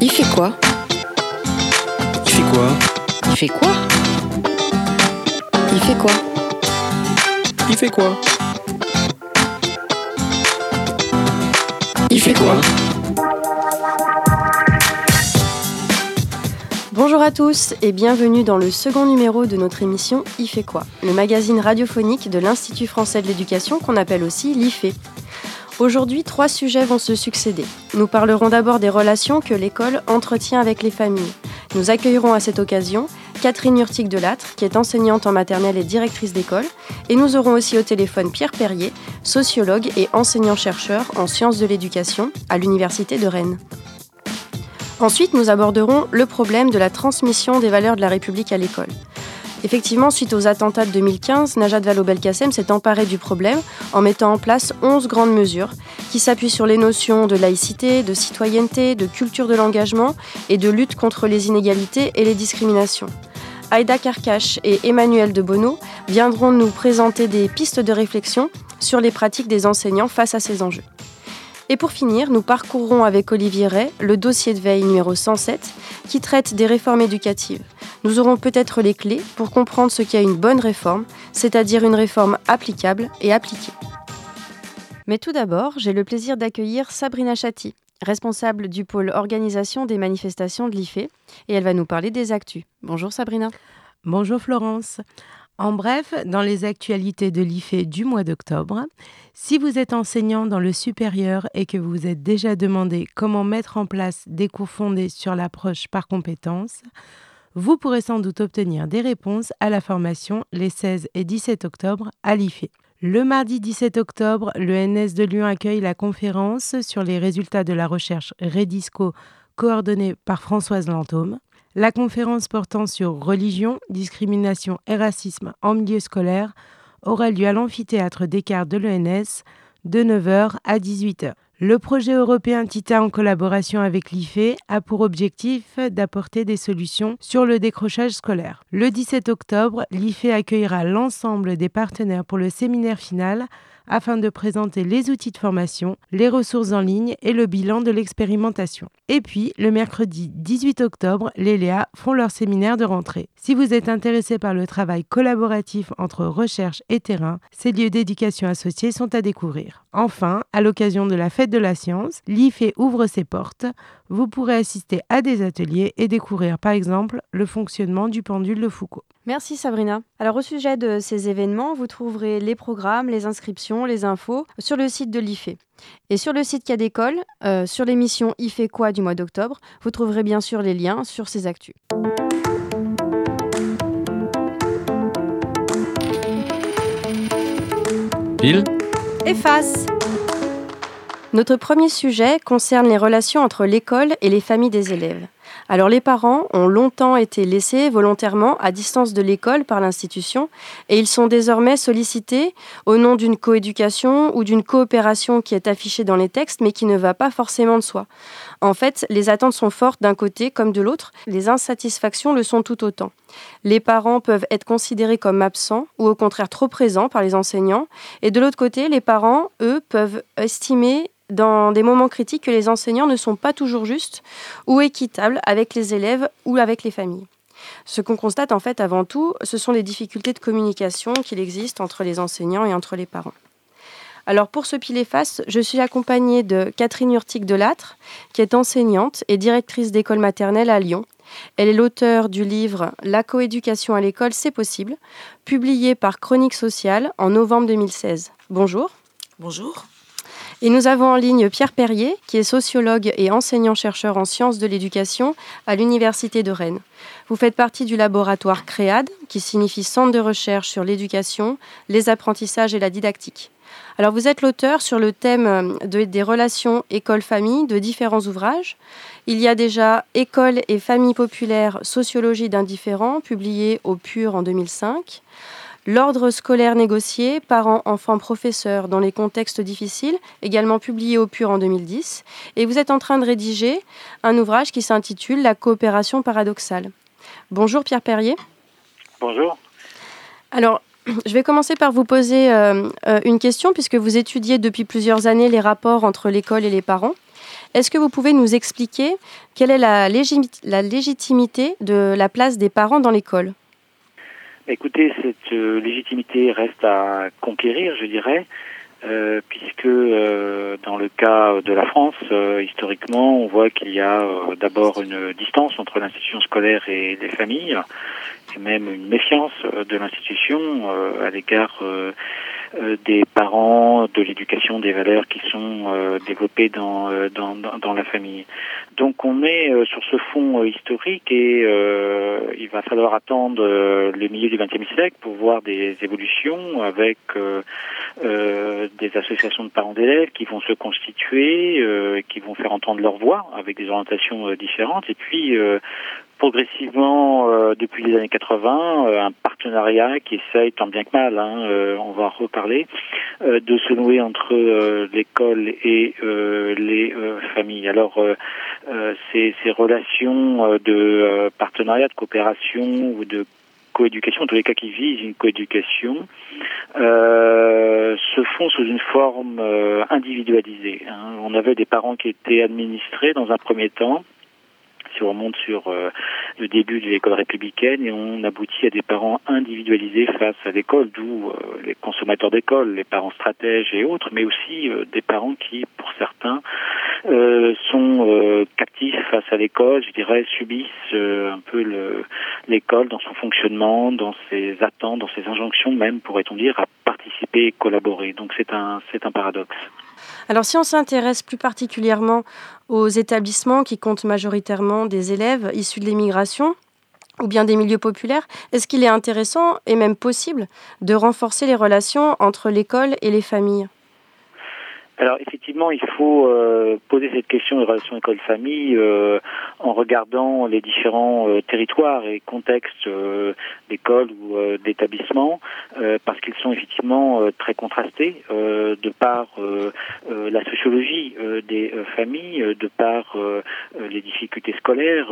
Il fait quoi Il fait quoi Il fait quoi Il fait quoi Il fait quoi Il fait quoi Bonjour à tous et bienvenue dans le second numéro de notre émission Il fait quoi Le magazine radiophonique de l'Institut français de l'éducation qu'on appelle aussi l'IFE. Aujourd'hui, trois sujets vont se succéder. Nous parlerons d'abord des relations que l'école entretient avec les familles. Nous accueillerons à cette occasion Catherine Urtic Delattre, qui est enseignante en maternelle et directrice d'école, et nous aurons aussi au téléphone Pierre Perrier, sociologue et enseignant-chercheur en sciences de l'éducation à l'Université de Rennes. Ensuite, nous aborderons le problème de la transmission des valeurs de la République à l'école. Effectivement, suite aux attentats de 2015, Najat Vallaud-Belkacem s'est emparé du problème en mettant en place 11 grandes mesures qui s'appuient sur les notions de laïcité, de citoyenneté, de culture de l'engagement et de lutte contre les inégalités et les discriminations. Aïda Karkash et Emmanuel de Bonneau viendront nous présenter des pistes de réflexion sur les pratiques des enseignants face à ces enjeux. Et pour finir, nous parcourrons avec Olivier Ray le dossier de veille numéro 107 qui traite des réformes éducatives. Nous aurons peut-être les clés pour comprendre ce qu'est une bonne réforme, c'est-à-dire une réforme applicable et appliquée. Mais tout d'abord, j'ai le plaisir d'accueillir Sabrina Chatti, responsable du pôle organisation des manifestations de l'IFE, et elle va nous parler des actus. Bonjour Sabrina. Bonjour Florence. En bref, dans les actualités de l'IFE du mois d'octobre, si vous êtes enseignant dans le supérieur et que vous vous êtes déjà demandé comment mettre en place des cours fondés sur l'approche par compétences, vous pourrez sans doute obtenir des réponses à la formation les 16 et 17 octobre à l'IFE. Le mardi 17 octobre, le NS de Lyon accueille la conférence sur les résultats de la recherche Redisco coordonnée par Françoise Lantôme. La conférence portant sur religion, discrimination et racisme en milieu scolaire aura lieu à l'amphithéâtre Descartes de l'ENS de 9h à 18h. Le projet européen TITA en collaboration avec l'IFE a pour objectif d'apporter des solutions sur le décrochage scolaire. Le 17 octobre, l'IFE accueillera l'ensemble des partenaires pour le séminaire final afin de présenter les outils de formation, les ressources en ligne et le bilan de l'expérimentation. Et puis, le mercredi 18 octobre, les Léa font leur séminaire de rentrée. Si vous êtes intéressé par le travail collaboratif entre recherche et terrain, ces lieux d'éducation associés sont à découvrir. Enfin, à l'occasion de la fête de la science, l'IFE ouvre ses portes. Vous pourrez assister à des ateliers et découvrir par exemple le fonctionnement du pendule de Foucault. Merci Sabrina. Alors au sujet de ces événements, vous trouverez les programmes, les inscriptions, les infos sur le site de l'IFE. Et sur le site Cadécole, euh, sur l'émission IFE quoi du mois d'octobre, vous trouverez bien sûr les liens sur ces actus. Pile Efface Notre premier sujet concerne les relations entre l'école et les familles des élèves. Alors les parents ont longtemps été laissés volontairement à distance de l'école par l'institution et ils sont désormais sollicités au nom d'une coéducation ou d'une coopération qui est affichée dans les textes mais qui ne va pas forcément de soi. En fait, les attentes sont fortes d'un côté comme de l'autre, les insatisfactions le sont tout autant. Les parents peuvent être considérés comme absents ou au contraire trop présents par les enseignants et de l'autre côté, les parents, eux, peuvent estimer dans des moments critiques que les enseignants ne sont pas toujours justes ou équitables avec les élèves ou avec les familles. Ce qu'on constate en fait avant tout, ce sont les difficultés de communication qu'il existe entre les enseignants et entre les parents. Alors pour ce pile face, je suis accompagnée de Catherine Urtic Delattre, qui est enseignante et directrice d'école maternelle à Lyon. Elle est l'auteure du livre La coéducation à l'école, c'est possible, publié par Chronique Sociale en novembre 2016. Bonjour. Bonjour. Et nous avons en ligne Pierre Perrier, qui est sociologue et enseignant-chercheur en sciences de l'éducation à l'Université de Rennes. Vous faites partie du laboratoire CREAD, qui signifie Centre de recherche sur l'éducation, les apprentissages et la didactique. Alors vous êtes l'auteur sur le thème des relations école-famille de différents ouvrages. Il y a déjà École et famille populaire, sociologie d'indifférents, publié au PUR en 2005. L'ordre scolaire négocié, parents, enfants, professeurs dans les contextes difficiles, également publié au PUR en 2010. Et vous êtes en train de rédiger un ouvrage qui s'intitule La coopération paradoxale. Bonjour Pierre Perrier. Bonjour. Alors, je vais commencer par vous poser euh, euh, une question puisque vous étudiez depuis plusieurs années les rapports entre l'école et les parents. Est-ce que vous pouvez nous expliquer quelle est la, la légitimité de la place des parents dans l'école? Écoutez, cette euh, légitimité reste à conquérir, je dirais. Euh, puisque euh, dans le cas de la France, historiquement, on voit qu'il y a d'abord une distance entre l'institution scolaire et les familles, et même une méfiance de l'institution à l'égard euh, des parents, de l'éducation, des valeurs qui sont euh, développées dans, euh, dans, dans, la famille. Donc on est sur ce fond historique et il va falloir attendre le milieu du XXe siècle pour voir des évolutions avec des associations de parents d'élèves qui vont se constituer, qui vont faire entendre leur voix avec des orientations différentes et puis progressivement euh, depuis les années 80 euh, un partenariat qui essaye tant bien que mal, hein, euh, on va en reparler, de se nouer entre l'école et les familles. Alors ces, ces, relations de partenariat, de coopération ou de coéducation, en tous les cas qui visent une coéducation, se font sous une forme individualisée. Hein. On avait des parents qui étaient administrés dans un premier temps, si on remonte sur euh, le début de l'école républicaine et on aboutit à des parents individualisés face à l'école, d'où euh, les consommateurs d'école, les parents stratèges et autres, mais aussi euh, des parents qui, pour certains, sont captifs face à l'école, je dirais, subissent un peu l'école dans son fonctionnement, dans ses attentes, dans ses injonctions même, pourrait-on dire, à participer et collaborer. Donc c'est un, c'est un paradoxe. Alors si on s'intéresse plus particulièrement aux établissements qui comptent majoritairement des élèves issus de l'immigration, ou bien des milieux populaires, est-ce qu'il est intéressant et même possible de renforcer les relations entre l'école et les familles? Alors effectivement, il faut euh, poser cette question des relations école-famille euh, en regardant les différents euh, territoires et contextes d'école ou d'établissement, parce qu'ils sont effectivement très contrastés de par la sociologie des familles, de par les difficultés scolaires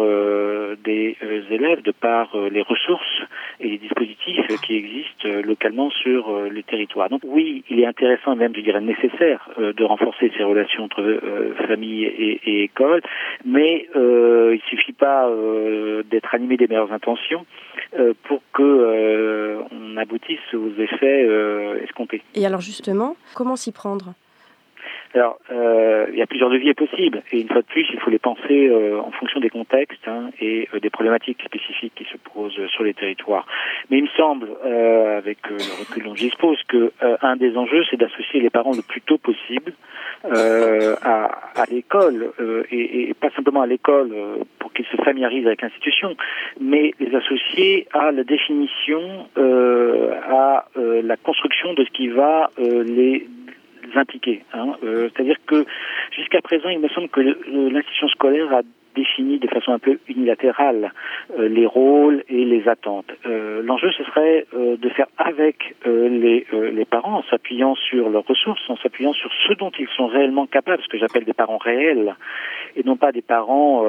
des élèves, de par les ressources et les dispositifs qui existent localement sur les territoires. Donc oui, il est intéressant, même je dirais nécessaire, de renforcer ces relations entre euh, famille et, école, mais euh, il suffit pas euh, d'être animé des meilleures intentions pour que on aboutisse aux effets escomptés. Et alors justement, comment s'y prendre? Alors, euh, il y a plusieurs leviers possibles, et une fois de plus, il faut les penser euh, en fonction des contextes hein, et euh, des problématiques spécifiques qui se posent sur les territoires. Mais il me semble, euh, avec le recul dont j'expose, que un des enjeux, c'est d'associer les parents le plus tôt possible à, à l'école, et, et, pas simplement à l'école pour qu'ils se familiarisent avec l'institution, mais les associer à la définition, à la construction de ce qui va les impliqués. Hein. Euh, c'est-à-dire que jusqu'à présent, il me semble que l'institution scolaire a défini de façon un peu unilatérale euh, les rôles et les attentes. Euh, l'enjeu, ce serait de faire avec les, les parents, en s'appuyant sur leurs ressources, en s'appuyant sur ce dont ils sont réellement capables, ce que j'appelle des parents réels, et non pas des parents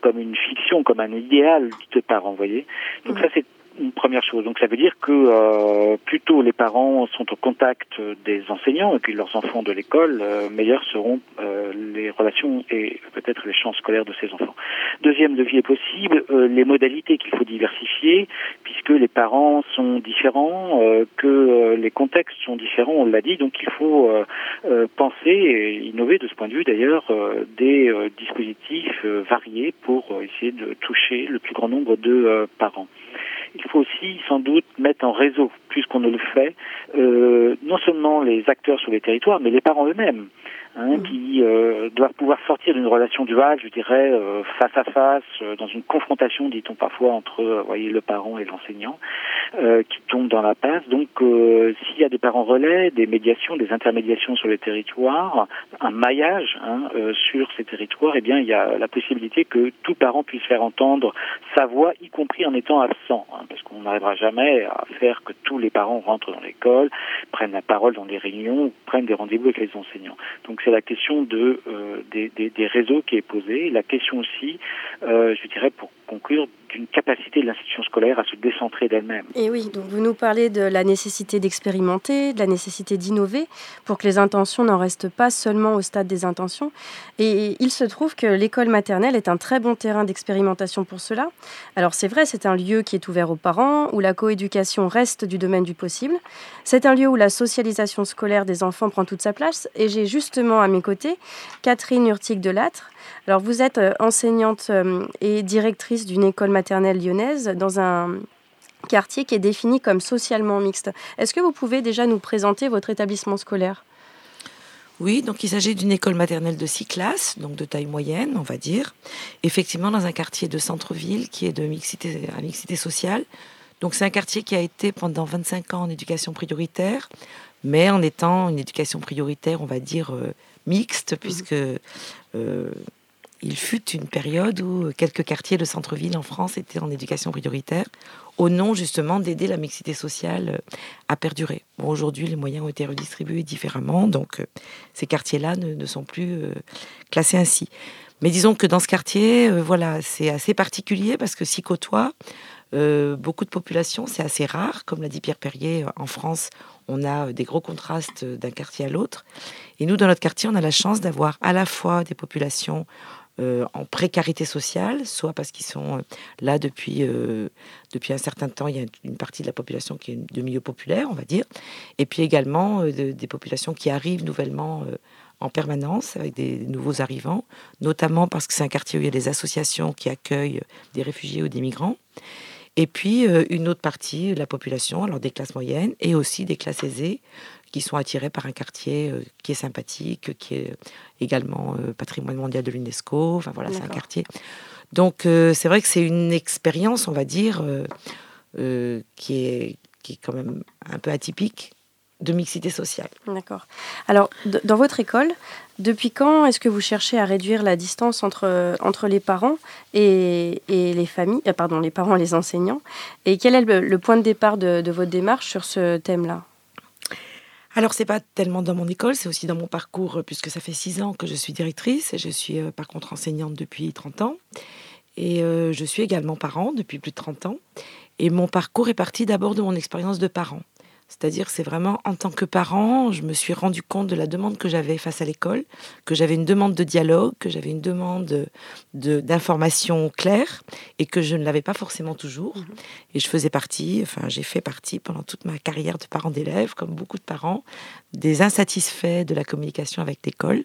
comme une fiction, comme un idéal de parents, vous voyez. Donc ça, c'est une première chose. Donc ça veut dire que euh, plutôt les parents sont au contact des enseignants et puis leurs enfants de l'école, euh, meilleures seront euh, les relations et peut-être les chances scolaires de ces enfants. Deuxième levier possible, euh, les modalités qu'il faut diversifier puisque les parents sont différents, que les contextes sont différents, on l'a dit, donc il faut penser et innover de ce point de vue d'ailleurs des dispositifs variés pour essayer de toucher le plus grand nombre de parents il faut aussi sans doute mettre en réseau, puisqu'on ne le fait, euh, non seulement les acteurs sur les territoires, mais les parents eux-mêmes. Hein, mm. qui euh, doivent pouvoir sortir d'une relation duale, je dirais, euh, face à face, euh, dans une confrontation, dit-on parfois, entre voyez, le parent et l'enseignant, qui tombe dans la passe. Donc, s'il y a des parents relais, des médiations, des intermédiations sur les territoires, un maillage hein, sur ces territoires, eh bien, il y a la possibilité que tout parent puisse faire entendre sa voix, y compris en étant absent, hein, parce qu'on n'arrivera jamais à faire que tous les parents rentrent dans l'école, prennent la parole dans les réunions, prennent des rendez-vous avec les enseignants. Donc, c'est la question euh, des, des, réseaux qui est posée, la question aussi, euh, je dirais pour conclure, d'une capacité de l'institution scolaire à se décentrer d'elle-même. Et oui, donc vous nous parlez de la nécessité d'expérimenter, de la nécessité d'innover pour que les intentions n'en restent pas seulement au stade des intentions. Et il se trouve que l'école maternelle est un très bon terrain d'expérimentation pour cela. Alors c'est vrai, c'est un lieu qui est ouvert aux parents, où la coéducation reste du domaine du possible. C'est un lieu où la socialisation scolaire des enfants prend toute sa place. Et j'ai justement à mes côtés Catherine Urtic de Latre. Alors vous êtes euh, enseignante euh, et directrice d'une école maternelle lyonnaise dans un quartier qui est défini comme socialement mixte. Est-ce que vous pouvez déjà nous présenter votre établissement scolaire? Oui, donc il s'agit d'une école maternelle de six classes, donc de taille moyenne, on va dire. Effectivement, dans un quartier de centre-ville qui est de mixité, à mixité sociale. Donc c'est un quartier qui a été pendant 25 ans en éducation prioritaire, mais en étant une éducation prioritaire, on va dire, euh, mixte, mmh. puisque euh, il fut une période où quelques quartiers de centre-ville en France étaient en éducation prioritaire, au nom justement d'aider la mixité sociale euh, à perdurer. Aujourd'hui, les moyens ont été redistribués différemment, donc euh, ces quartiers-là ne, sont plus euh, classés ainsi. Mais disons que dans ce quartier, voilà, c'est assez particulier parce que s'y côtoient beaucoup de populations, c'est assez rare. Comme l'a dit Pierre Perrier, en France, on a des gros contrastes d'un quartier à l'autre. Et nous, dans notre quartier, on a la chance d'avoir à la fois des populations euh, en précarité sociale, soit parce qu'ils sont euh, là depuis, euh, depuis un certain temps, il y a une partie de la population qui est de milieu populaire, on va dire, et puis également des populations qui arrivent nouvellement en permanence avec des nouveaux arrivants, notamment parce que c'est un quartier où il y a des associations qui accueillent des réfugiés ou des migrants. Et puis une autre partie de la population, alors des classes moyennes et aussi des classes aisées, qui sont attirés par un quartier euh, qui est sympathique, qui est également euh, patrimoine mondial de l'UNESCO. Enfin voilà, c'est un quartier. Donc euh, c'est vrai que c'est une expérience, on va dire, qui, est, qui est quand même un peu atypique de mixité sociale. D'accord. Alors, dans votre école, depuis quand est-ce que vous cherchez à réduire la distance entre, entre les parents et, et les familles, pardon, les parents et les enseignants? Et quel est le, point de départ de, de votre démarche sur ce thème-là? Alors, c'est pas tellement dans mon école, c'est aussi dans mon parcours, euh, puisque ça fait six ans que je suis directrice je suis euh, par contre enseignante depuis 30 ans. Et euh, je suis également parent depuis plus de 30 ans. Et mon parcours est parti d'abord de mon expérience de parent. C'est-à-dire, c'est vraiment en tant que parent, je me suis rendu compte de la demande que j'avais face à l'école, que j'avais une demande de dialogue, que j'avais une demande d'information claire et que je ne l'avais pas forcément toujours. Mhm. Et je faisais partie, enfin, j'ai fait partie pendant toute ma carrière de parent d'élèves, comme beaucoup de parents, des insatisfaits de la communication avec l'école.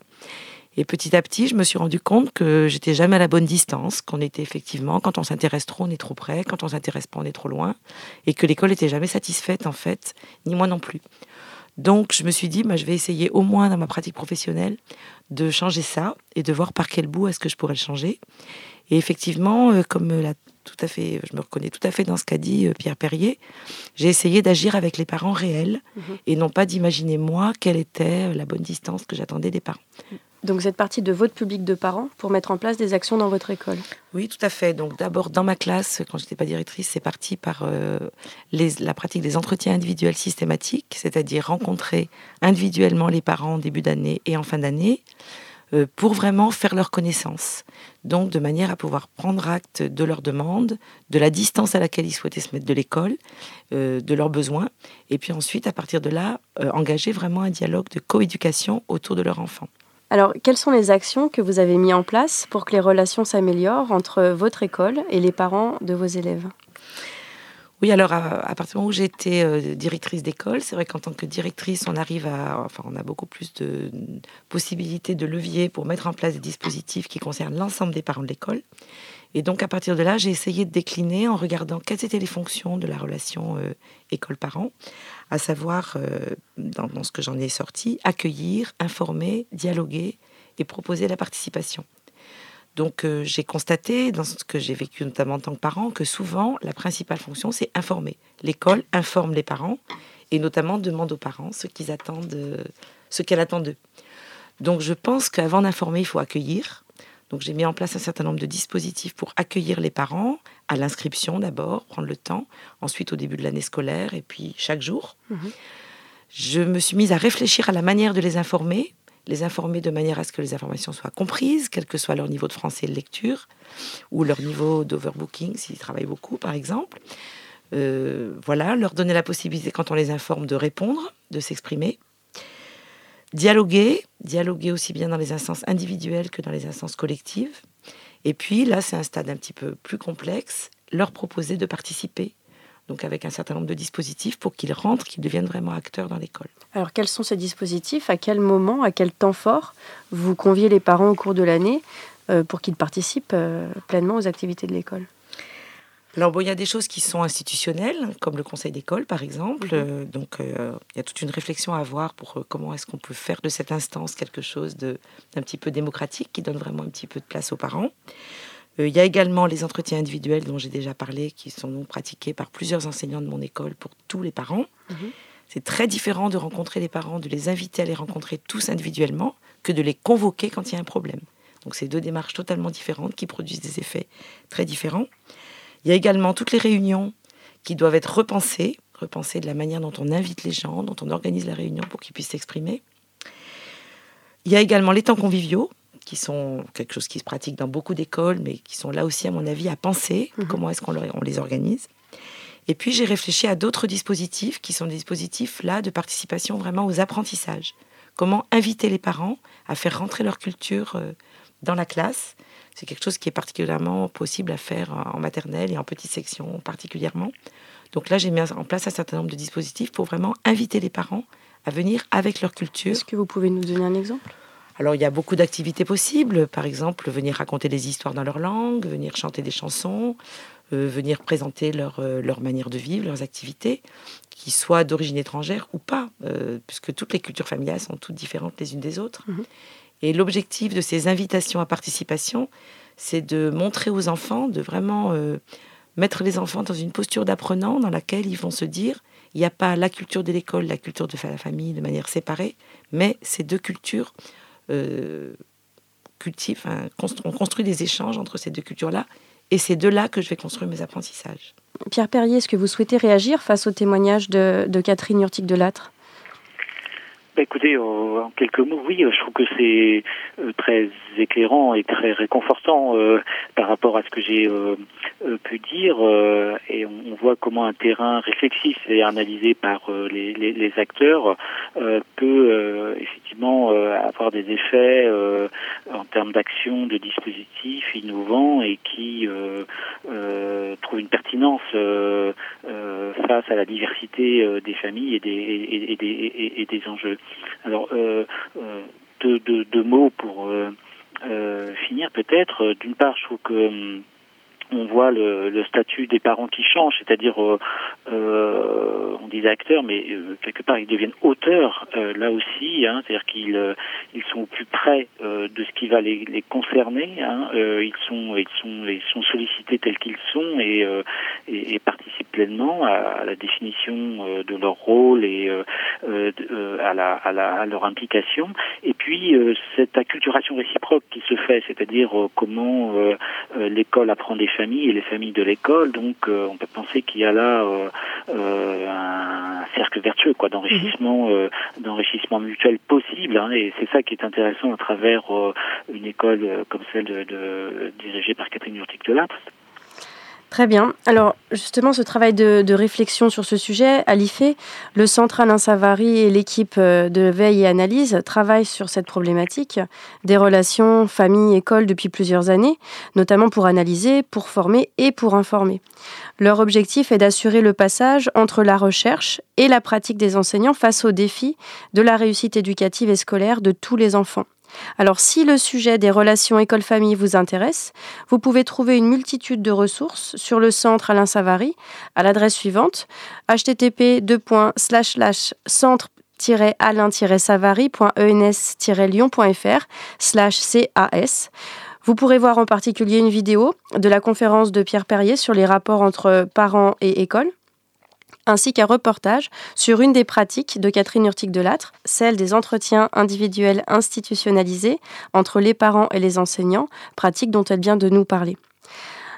Et petit à petit, je me suis rendu compte que j'étais jamais à la bonne distance, qu'on était effectivement, quand on s'intéresse trop, on est trop près, quand on s'intéresse pas, on est trop loin, et que l'école n'était jamais satisfaite en fait, ni moi non plus. Donc je me suis dit, bah, je vais essayer au moins dans ma pratique professionnelle de changer ça et de voir par quel bout est-ce que je pourrais le changer. Et effectivement, euh, comme la tout à fait, je me reconnais tout à fait dans ce qu'a dit euh, Pierre Perrier. J'ai essayé d'agir avec les parents réels mhm. et non pas d'imaginer moi quelle était la bonne distance que j'attendais des parents. Donc vous êtes partie de votre public de parents pour mettre en place des actions dans votre école? Oui, tout à fait. Donc d'abord dans ma classe, quand je n'étais pas directrice, c'est parti par euh, la pratique des entretiens individuels systématiques, c'est-à-dire rencontrer individuellement les parents en début d'année et en fin d'année euh, pour vraiment faire leur connaissance. Donc de manière à pouvoir prendre acte de leurs demandes, de la distance à laquelle ils souhaitaient se mettre de l'école, euh, de leurs besoins, et puis ensuite à partir de là, engager vraiment un dialogue de coéducation autour de leur enfant. Alors, quelles sont les actions que vous avez mises en place pour que les relations s'améliorent entre votre école et les parents de vos élèves? Oui, alors à, partir du moment où j'étais euh, directrice d'école, c'est vrai qu'en tant que directrice, on arrive à, enfin, on a beaucoup plus de possibilités de levier pour mettre en place des dispositifs qui concernent l'ensemble des parents de l'école. Et donc à partir de là, j'ai essayé de décliner en regardant quelles étaient les fonctions de la relation euh, école-parent, à savoir, euh, dans, ce que j'en ai sorti, accueillir, informer, dialoguer et proposer la participation. Donc euh, j'ai constaté, dans ce que j'ai vécu notamment en tant que parent, que souvent la principale fonction, c'est informer. L'école informe les parents et notamment demande aux parents ce qu'ils attendent, ce qu'elle attend d'eux. Donc je pense qu'avant d'informer, il faut accueillir, donc j'ai mis en place un certain nombre de dispositifs pour accueillir les parents, à l'inscription d'abord, prendre le temps, ensuite au début de l'année scolaire et puis chaque jour. Mhm. Je me suis mise à réfléchir à la manière de les informer, les informer de manière à ce que les informations soient comprises, quel que soit leur niveau de français et de lecture, ou leur niveau d'overbooking s'ils travaillent beaucoup, par exemple. Euh, voilà, leur donner la possibilité, quand on les informe, de répondre, de s'exprimer. Dialoguer, dialoguer aussi bien dans les instances individuelles que dans les instances collectives. Et puis là, c'est un stade un petit peu plus complexe, leur proposer de participer donc avec un certain nombre de dispositifs pour qu'ils rentrent, qu'ils deviennent vraiment acteurs dans l'école. Alors quels sont ces dispositifs? À quel moment, à quel temps fort vous conviez les parents au cours de l'année euh, pour qu'ils participent euh, pleinement aux activités de l'école? Alors bon, il y a des choses qui sont institutionnelles, comme le conseil d'école par exemple. Mhm. Euh, donc il y a toute une réflexion à avoir pour comment est-ce qu'on peut faire de cette instance quelque chose d'un petit peu démocratique qui donne vraiment un petit peu de place aux parents. Euh, il y a également les entretiens individuels dont j'ai déjà parlé, qui sont donc pratiqués par plusieurs enseignants de mon école pour tous les parents. Mhm. C'est très différent de rencontrer les parents, de les inviter à les rencontrer tous individuellement, que de les convoquer quand il y a un problème. Donc c'est deux démarches totalement différentes qui produisent des effets très différents. Il y a également toutes les réunions qui doivent être repensées, repensées de la manière dont on invite les gens, dont on organise la réunion pour qu'ils puissent s'exprimer. Il y a également les temps conviviaux, qui sont quelque chose qui se pratique dans beaucoup d'écoles, mais qui sont là aussi, à mon avis, à penser mhm. comment est-ce qu'on on les organise. Et puis j'ai réfléchi à d'autres dispositifs qui sont des dispositifs là de participation vraiment aux apprentissages. Comment inviter les parents à faire rentrer leur culture euh, dans la classe. C'est quelque chose qui est particulièrement possible à faire en maternelle et en petite section particulièrement. Donc là, j'ai mis en place un certain nombre de dispositifs pour vraiment inviter les parents à venir avec leur culture. Est-ce que vous pouvez nous donner un exemple? Alors il y a beaucoup d'activités possibles, par exemple venir raconter des histoires dans leur langue, venir chanter des chansons, euh, venir présenter leur, euh, leur manière de vivre, leurs activités, qui soient d'origine étrangère ou pas, euh, puisque toutes les cultures familiales sont toutes différentes les unes des autres. Mhm. Et l'objectif de ces invitations à participation, c'est de montrer aux enfants, de vraiment mettre les enfants dans une posture d'apprenant dans laquelle ils vont se dire, il n'y a pas la culture de l'école, la culture de la famille de manière séparée, mais ces deux cultures euh, cultive, on construit des échanges entre ces deux cultures-là. Et c'est de là que je vais construire mes apprentissages. Pierre Perrier, est-ce que vous souhaitez réagir face au témoignage de, de Catherine Urtic de Latre bah, écoutez, en quelques mots, oui, je trouve que c'est euh, très éclairant et très réconfortant euh, par rapport à ce que j'ai euh, pu dire. et on, voit comment un terrain réflexif et analysé par les, les, acteurs peut effectivement avoir des effets en termes d'action, de dispositifs innovants et qui trouvent une pertinence face à la diversité des familles et des, et, des, enjeux. Alors, euh, euh, deux, deux, mots pour euh, finir peut-être. D'une part, je trouve que hum, on voit le, statut des parents qui change, c'est-à-dire euh, euh, on disait acteurs, mais euh, quelque part ils deviennent auteurs là aussi, hein, c'est-à-dire qu'ils ils sont au plus près de ce qui va les, concerner, hein, ils sont sollicités tels qu'ils sont et, participent pleinement à, la définition de leur rôle et à, leur implication. Et puis cette acculturation réciproque qui se fait, c'est-à-dire comment l'école apprend des familles et les familles de l'école. Donc, euh, on peut penser qu'il y a là euh, euh, un cercle vertueux, quoi, d'enrichissement, mhm. d'enrichissement mutuel possible. Hein, et c'est ça qui est intéressant à travers une école comme celle de, dirigée par Catherine Urtic de Lattre. Très bien. Alors justement, ce travail de, réflexion sur ce sujet, à l'IFE, le Centre Alain Savary et l'équipe euh, de veille et analyse travaillent sur cette problématique des relations famille-école depuis plusieurs années, notamment pour analyser, pour former et pour informer. Leur objectif est d'assurer le passage entre la recherche et la pratique des enseignants face aux défis de la réussite éducative et scolaire de tous les enfants. Alors si le sujet des relations école-famille vous intéresse, vous pouvez trouver une multitude de ressources sur le centre Alain Savary à l'adresse suivante http centre alain-savary.ens-lyon.fr CAS. Vous pourrez voir en particulier une vidéo de la conférence de Pierre Perrier sur les rapports entre parents et école ainsi qu'un reportage sur une des pratiques de Catherine Urtic de Lattre, celle des entretiens individuels institutionnalisés entre les parents et les enseignants, pratique dont elle vient de nous parler.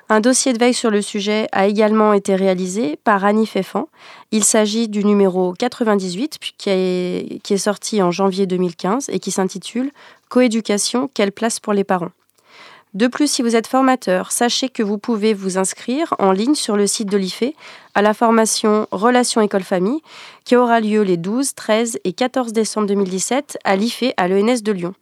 Un dossier de veille sur le sujet a également été réalisé par Annie Feffan. Il s'agit du numéro 98 qui est, qui est sorti en janvier 2015 et qui s'intitule Coéducation, quelle place pour les parents? De plus, si vous êtes formateur, sachez que vous pouvez vous inscrire en ligne sur le site de l'IFE à la formation Relations École-Famille qui aura lieu les 12, 13 et 14 décembre 2017 à l'IFE à l'ENS de Lyon.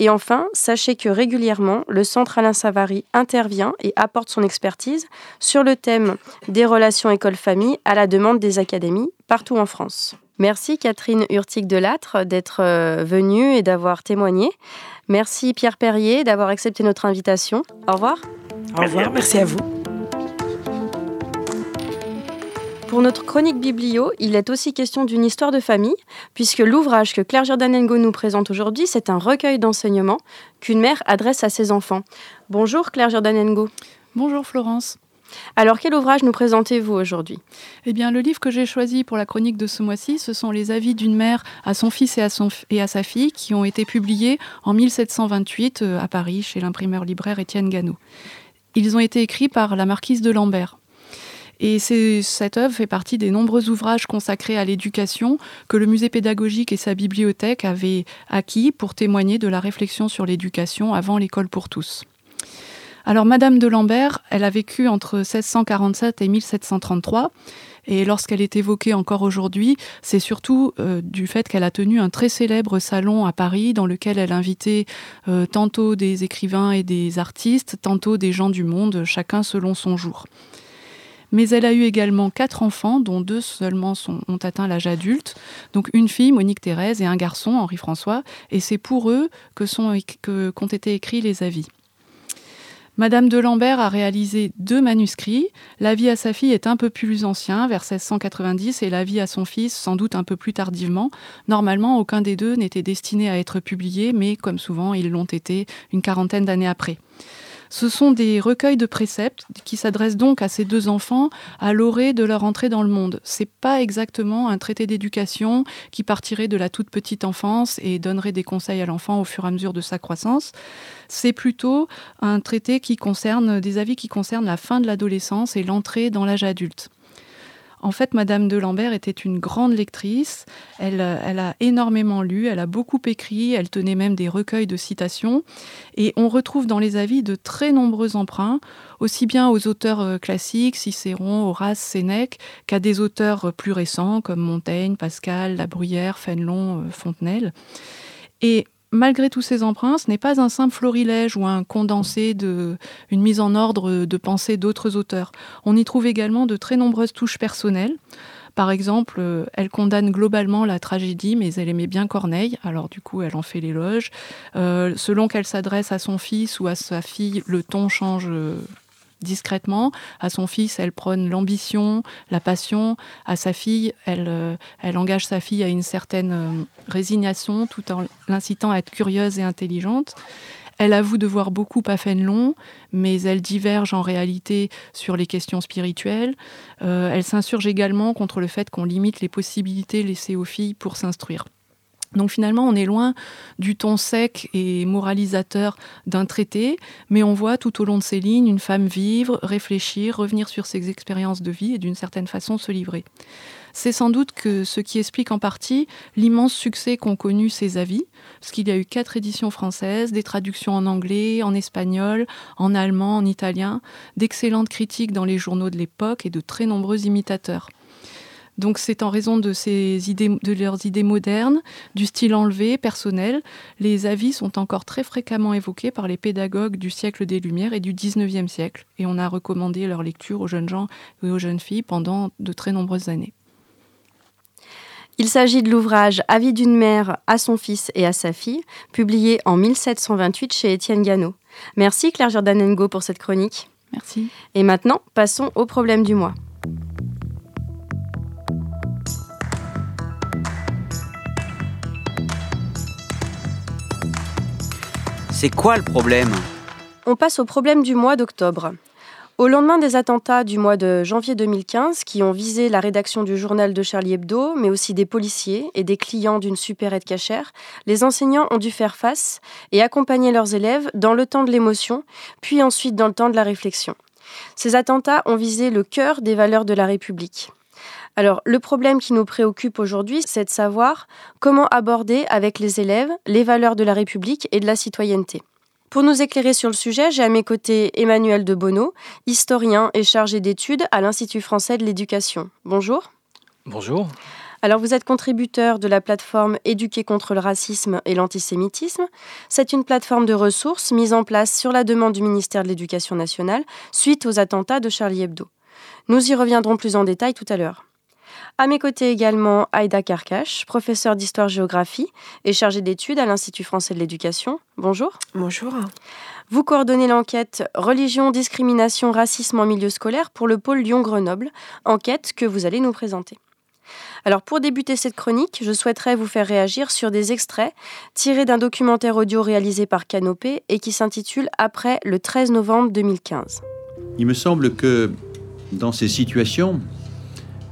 Et enfin, sachez que régulièrement, le Centre Alain Savary intervient et apporte son expertise sur le thème des relations école-famille à la demande des académies partout en France. Merci Catherine Hurtig de Latre d'être euh, venue et d'avoir témoigné. Merci Pierre Perrier d'avoir accepté notre invitation. Au revoir. Au revoir, merci à vous. Pour notre chronique biblio, il est aussi question d'une histoire de famille, puisque l'ouvrage que Claire Jordanengo nous présente aujourd'hui, c'est un recueil d'enseignements qu'une mère adresse à ses enfants. Bonjour Claire Jordanengo. Bonjour Florence. Alors, quel ouvrage nous présentez-vous aujourd'hui? Eh bien, le livre que j'ai choisi pour la chronique de ce mois-ci, ce sont les avis d'une mère à son fils et à, sa fille qui ont été publiés en 1728 euh, à Paris chez l'imprimeur libraire Étienne Gano. Ils ont été écrits par la marquise de Lambert. Et cette œuvre fait partie des nombreux ouvrages consacrés à l'éducation que le musée pédagogique et sa bibliothèque avaient acquis pour témoigner de la réflexion sur l'éducation avant l'école pour tous. Alors Madame de Lambert, elle a vécu entre 1647 et 1733. Et lorsqu'elle est évoquée encore aujourd'hui, c'est surtout euh, du fait qu'elle a tenu un très célèbre salon à Paris dans lequel elle invitait euh, tantôt des écrivains et des artistes, tantôt des gens du monde, chacun selon son jour. Mais elle a eu également quatre enfants, dont deux seulement ont atteint l'âge adulte. Donc une fille, Monique Thérèse, et un garçon, Henri François. Et c'est pour eux que sont, qu'ont été écrits les avis. Madame de Lambert a réalisé deux manuscrits. La vie à sa fille est un peu plus ancien, vers 1690, et la vie à son fils sans doute un peu plus tardivement. Normalement, aucun des deux n'était destiné à être publié, mais comme souvent, ils l'ont été une quarantaine d'années après. Ce sont des recueils de préceptes qui s'adressent donc à ces deux enfants à l'orée de leur entrée dans le monde. C'est pas exactement un traité d'éducation qui partirait de la toute petite enfance et donnerait des conseils à l'enfant au fur et à mesure de sa croissance. C'est plutôt un traité qui concerne des avis qui concernent la fin de l'adolescence et l'entrée dans l'âge adulte. En fait, Madame de Lambert était une grande lectrice. Elle, elle, a énormément lu, elle a beaucoup écrit, elle tenait même des recueils de citations. Et on retrouve dans les avis de très nombreux emprunts, aussi bien aux auteurs euh, classiques, Cicéron, Horace, Sénèque, qu'à des auteurs euh, plus récents comme Montaigne, Pascal, La Bruyère, Fénelon, euh, Fontenelle. Et malgré tous ces emprunts, ce n'est pas un simple florilège ou un condensé de une mise en ordre de pensée d'autres auteurs. On y trouve également de très nombreuses touches personnelles. Par exemple, euh, elle condamne globalement la tragédie, mais elle aimait bien Corneille, alors du coup elle en fait l'éloge. Euh, selon qu'elle s'adresse à son fils ou à sa fille, le ton change euh, discrètement. À son fils, elle prône l'ambition, la passion. À sa fille, elle, euh, engage sa fille à une certaine euh, résignation tout en l'incitant à être curieuse et intelligente. Elle avoue devoir beaucoup à Fénelon, mais elle diverge en réalité sur les questions spirituelles. Euh, elle s'insurge également contre le fait qu'on limite les possibilités laissées aux filles pour s'instruire. Donc finalement, on est loin du ton sec et moralisateur d'un traité, mais on voit tout au long de ces lignes une femme vivre, réfléchir, revenir sur ses expériences de vie et d'une certaine façon se livrer. C'est sans doute ce qui explique en partie l'immense succès qu'ont connu ces avis, parce qu'il y a eu quatre éditions françaises, des traductions en anglais, en espagnol, en allemand, en italien, d'excellentes critiques dans les journaux de l'époque et de très nombreux imitateurs. Donc c'est en raison de, ces idées, de leurs idées modernes, du style enlevé, personnel. Les avis sont encore très fréquemment évoqués par les pédagogues du siècle des Lumières et du 19e siècle. Et on a recommandé leur lecture aux jeunes gens et aux jeunes filles pendant de très nombreuses années. Il s'agit de l'ouvrage Avis d'une mère à son fils et à sa fille, publié en 1728 chez Étienne Gano. Merci Claire Jordanengo pour cette chronique. Merci. Et maintenant, passons au problème du mois. C'est quoi le problème On passe au problème du mois d'octobre. Au lendemain des attentats du mois de janvier 2015, qui ont visé la rédaction du journal de Charlie Hebdo, mais aussi des policiers et des clients d'une supérette cachère, les enseignants ont dû faire face et accompagner leurs élèves dans le temps de l'émotion, puis ensuite dans le temps de la réflexion. Ces attentats ont visé le cœur des valeurs de la République. Alors, le problème qui nous préoccupe aujourd'hui, c'est de savoir comment aborder avec les élèves les valeurs de la République et de la citoyenneté. Pour nous éclairer sur le sujet, j'ai à mes côtés Emmanuel de Bonneau, historien et chargé d'études à l'Institut français de l'éducation. Bonjour. Bonjour. Alors vous êtes contributeur de la plateforme Éduquer contre le racisme et l'antisémitisme. C'est une plateforme de ressources mise en place sur la demande du ministère de l'Éducation nationale suite aux attentats de Charlie Hebdo. Nous y reviendrons plus en détail tout à l'heure. À mes côtés également Aïda Karkash, professeure d'histoire-géographie et chargée d'études à l'Institut français de l'éducation. Bonjour. Bonjour. Vous coordonnez l'enquête Religion, discrimination, racisme en milieu scolaire pour le pôle Lyon-Grenoble, enquête que vous allez nous présenter. Alors pour débuter cette chronique, je souhaiterais vous faire réagir sur des extraits tirés d'un documentaire audio réalisé par Canopé et qui s'intitule Après le 13 novembre 2015. Il me semble que dans ces situations,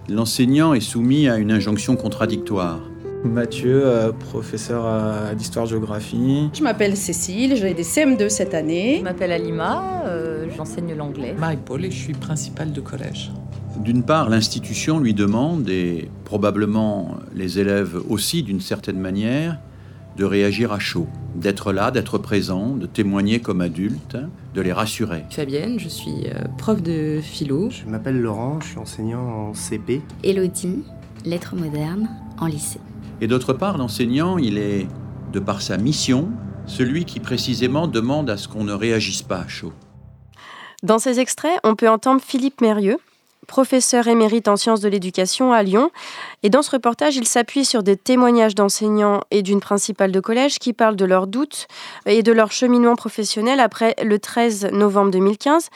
l'enseignant est soumis à une injonction contradictoire. Mathieu, euh, professeur euh, d'histoire-géographie. Je m'appelle Cécile, j'ai des CM2 cette année. Je m'appelle Alima, euh, j'enseigne l'anglais. Marie-Paul et je suis principale de collège. D'une part, l'institution lui demande, et probablement les élèves aussi d'une certaine manière, de réagir à chaud, d'être là, d'être présent, de témoigner comme adulte, de les rassurer. Fabienne, je suis prof de philo. Je m'appelle Laurent, je suis enseignant en CP. Elodie, lettres modernes, en lycée. Et d'autre part, l'enseignant, il est, de par sa mission, celui qui précisément demande à ce qu'on ne réagisse pas à chaud. Dans ces extraits, on peut entendre Philippe Mérieux, professeur émérite en sciences de l'éducation à Lyon. Et dans ce reportage, il s'appuie sur des témoignages d'enseignants et d'une principale de collège qui parlent de leurs doutes et de leur cheminement professionnel après le 13 novembre 2015.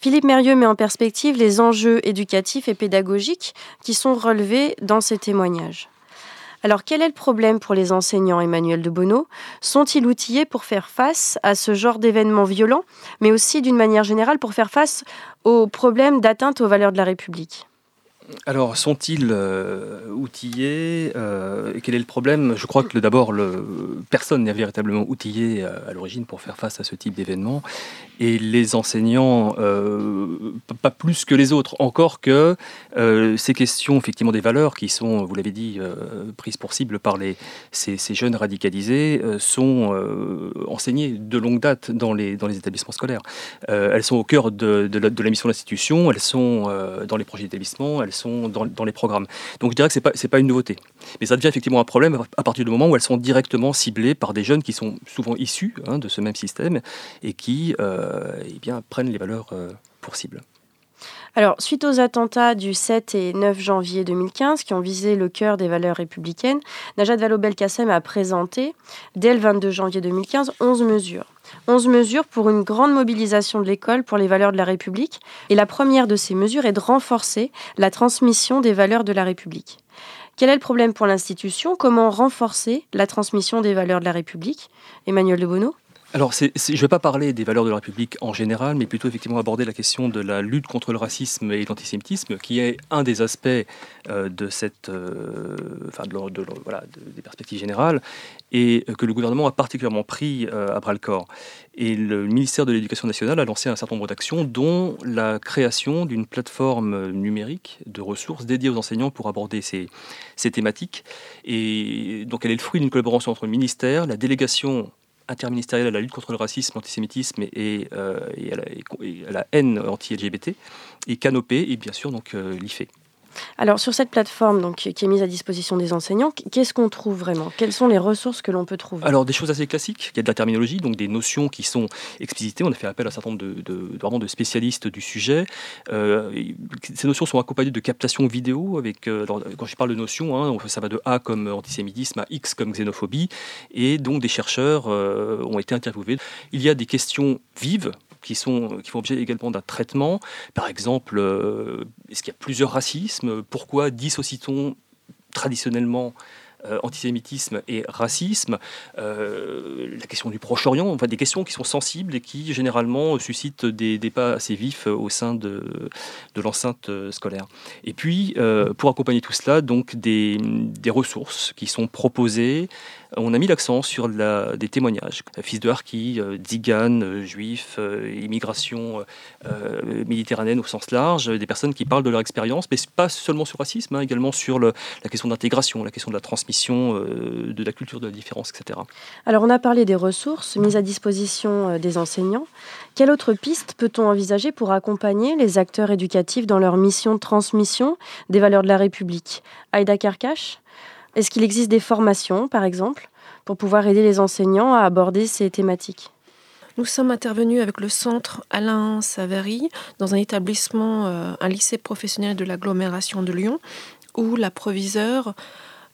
Philippe Mérieux met en perspective les enjeux éducatifs et pédagogiques qui sont relevés dans ces témoignages. Alors quel est le problème pour les enseignants, Emmanuel de Bonneau? Sont-ils outillés pour faire face à ce genre d'événements violents, mais aussi d'une manière générale pour faire face aux problèmes d'atteinte aux valeurs de la République? Alors, sont-ils euh, outillés euh, Quel est le problème? Je crois que d'abord, personne n'est véritablement outillé euh, à l'origine pour faire face à ce type d'événement et les enseignants, pas plus que les autres. Encore que ces questions, effectivement, des valeurs qui sont, vous l'avez dit, prises pour cible par ces, jeunes radicalisés, sont enseignées de longue date dans les, établissements scolaires. elles sont au cœur de, de, la, mission de l'institution, elles sont dans les projets d'établissement, elles sont dans, les programmes. Donc je dirais que ce n'est pas, pas une nouveauté. Mais ça devient effectivement un problème à partir du moment où elles sont directement ciblées par des jeunes qui sont souvent issus hein, de ce même système et qui euh, eh bien, prennent les valeurs euh, pour cible. Alors, suite aux attentats du 7 et 9 janvier 2015 qui ont visé le cœur des valeurs républicaines, Najat Vallaud-Belkacem a présenté, dès le 22 janvier 2015, 11 mesures. 11 mesures pour une grande mobilisation de l'école pour les valeurs de la République. Et la première de ces mesures est de renforcer la transmission des valeurs de la République. Quel est le problème pour l'institution? Comment renforcer la transmission des valeurs de la République? Emmanuel de alors, je ne vais pas parler des valeurs de la République en général, mais plutôt effectivement aborder la question de la lutte contre le racisme et l'antisémitisme, qui est un des aspects euh, de cette, euh, enfin de, voilà, des perspectives générales, et que le gouvernement a particulièrement pris euh, à bras le corps. Et le ministère de l'Éducation nationale a lancé un certain nombre d'actions, dont la création d'une plateforme numérique de ressources dédiées aux enseignants pour aborder ces, ces thématiques. Et donc, elle est le fruit d'une collaboration entre le ministère, la délégation interministérielle à la lutte contre le racisme, l'antisémitisme et, euh, la, haine anti-LGBT, et Canopé, et bien sûr donc euh, l'IFE. Alors sur cette plateforme donc, qui est mise à disposition des enseignants, qu'est-ce qu'on trouve vraiment? Quelles sont les ressources que l'on peut trouver? Alors des choses assez classiques, il y a de la terminologie, donc des notions qui sont explicitées. On a fait appel à un certain nombre de, spécialistes du sujet. Euh, ces notions sont accompagnées de captations vidéo. Avec, euh, quand je parle de notions, hein, ça va de A comme antisémitisme à X comme xénophobie. Et donc des chercheurs euh, ont été interviewés. Il y a des questions vives qui, sont, qui font objet également d'un traitement. Par exemple, euh, est-ce qu'il y a plusieurs racismes? Pourquoi dissocie-t-on traditionnellement antisémitisme et racisme, la question du Proche-Orient, enfin des questions qui sont sensibles et qui généralement suscitent des débats assez vifs au sein de, de l'enceinte scolaire. Et puis, pour accompagner tout cela, donc des, des ressources qui sont proposées on a mis l'accent sur des témoignages. Fils de Harki, euh, Digan, euh, juifs, euh, immigration méditerranéenne au sens large, des personnes qui parlent de leur expérience, mais pas seulement sur le racisme, hein, également sur la question d'intégration, la question de la transmission de la culture de la différence, etc. Alors on a parlé des ressources mises à disposition des enseignants. Quelle autre piste peut-on envisager pour accompagner les acteurs éducatifs dans leur mission de transmission des valeurs de la République? Aïda Karkash est-ce qu'il existe des formations, par exemple, pour pouvoir aider les enseignants à aborder ces thématiques? Nous sommes intervenus avec le centre Alain Savary dans un établissement, euh, un lycée professionnel de l'agglomération de Lyon, où la proviseure